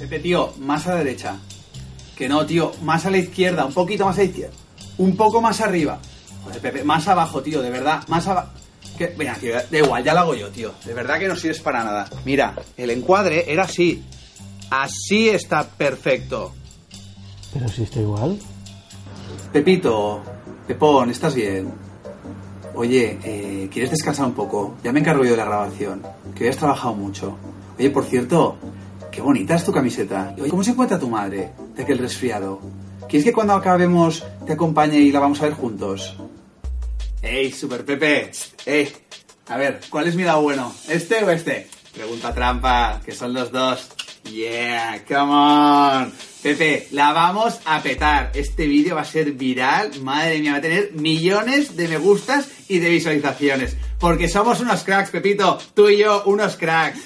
Pepe, tío, más a la derecha. Que no, tío, más a la izquierda, un poquito más a la izquierda. Un poco más arriba. Joder, Pepe, más abajo, tío, de verdad, más abajo. Venga, tío, da igual, ya lo hago yo, tío. De verdad que no sirves para nada. Mira, el encuadre era así. Así está perfecto. Pero si está igual. Pepito, Pepón, ¿estás bien? Oye, eh, ¿quieres descansar un poco? Ya me encargo yo de la grabación, que hoy has trabajado mucho. Oye, por cierto, qué bonita es tu camiseta. ¿cómo se encuentra tu madre de aquel resfriado? ¿Quieres que cuando acabemos te acompañe y la vamos a ver juntos? ¡Ey, Super Pepe! A ver, ¿cuál es mi lado bueno? ¿Este o este? Pregunta trampa, que son los dos. Yeah, come on. Pepe, la vamos a petar. Este vídeo va a ser viral. Madre mía, va a tener millones de me gustas y de visualizaciones. Porque somos unos cracks, Pepito. Tú y yo, unos cracks.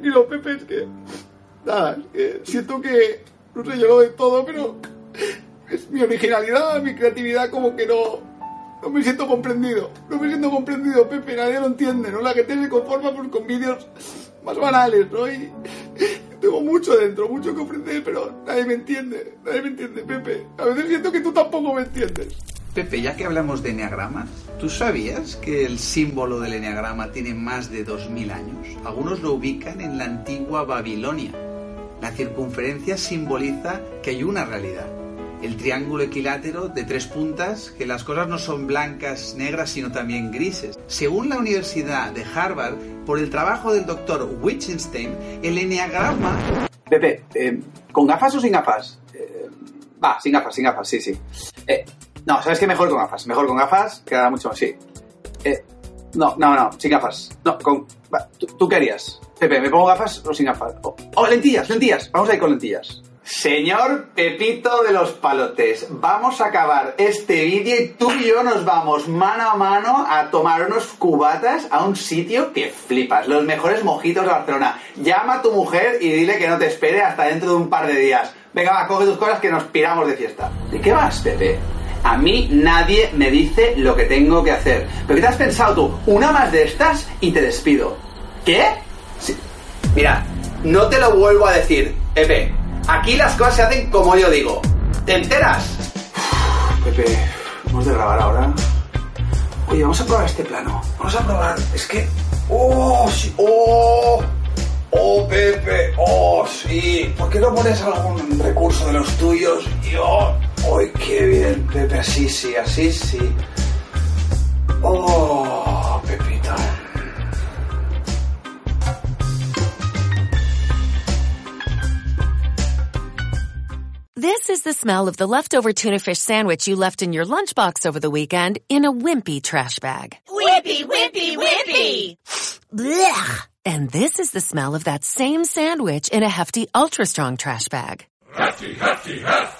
Tranquilo, Pepe, es que. Nada, es que siento que. No sé yo de todo, pero. Es mi originalidad, mi creatividad, como que no. No me siento comprendido. No me siento comprendido, Pepe, nadie lo entiende, ¿no? La gente se conforma pues, con vídeos más banales, ¿no? Y tengo mucho dentro, mucho que ofrecer, pero nadie me entiende. Nadie me entiende, Pepe. A veces siento que tú tampoco me entiendes. Pepe, ya que hablamos de enneagramas, ¿tú sabías que el símbolo del enneagrama tiene más de 2000 años? Algunos lo ubican en la antigua Babilonia. La circunferencia simboliza que hay una realidad. El triángulo equilátero de tres puntas, que las cosas no son blancas, negras, sino también grises. Según la Universidad de Harvard, por el trabajo del doctor Wittgenstein, el enneagrama... Pepe, eh, ¿con gafas o sin gafas? Eh, va, sin gafas, sin gafas, sí, sí. Eh, no, ¿sabes qué? Mejor con gafas. Mejor con gafas, queda mucho más, sí. Eh, no, no, no, sin gafas. No, con... va, ¿tú, tú qué harías? Pepe, ¿me pongo gafas o sin gafas? Oh, oh, lentillas, lentillas. Vamos a ir con lentillas. Señor Pepito de los Palotes, vamos a acabar este vídeo y tú y yo nos vamos mano a mano a tomar unos cubatas a un sitio que flipas, los mejores mojitos de Barcelona. Llama a tu mujer y dile que no te espere hasta dentro de un par de días. Venga, va, coge tus cosas que nos piramos de fiesta. ¿De qué vas, Pepe? A mí nadie me dice lo que tengo que hacer. ¿Pero qué te has pensado tú? Una más de estas y te despido. ¿Qué? Sí. Mira, no te lo vuelvo a decir, Pepe. Aquí las cosas se hacen como yo digo. ¿Te enteras? Pepe, ¿hemos de grabar ahora? Oye, vamos a probar este plano. Vamos a probar. Es que. ¡Oh! Sí. ¡Oh! ¡Oh, Pepe! ¡Oh, sí! ¿Por qué no pones algún recurso de los tuyos? Y ¡oh! ¡Ay, qué bien! Pepe, así sí, así sí. ¡Oh, Pepito! This is the smell of the leftover tuna fish sandwich you left in your lunchbox over the weekend in a wimpy trash bag. Wimpy, wimpy, wimpy! Blech! And this is the smell of that same sandwich in a hefty, ultra strong trash bag. Hefty, hefty, hefty!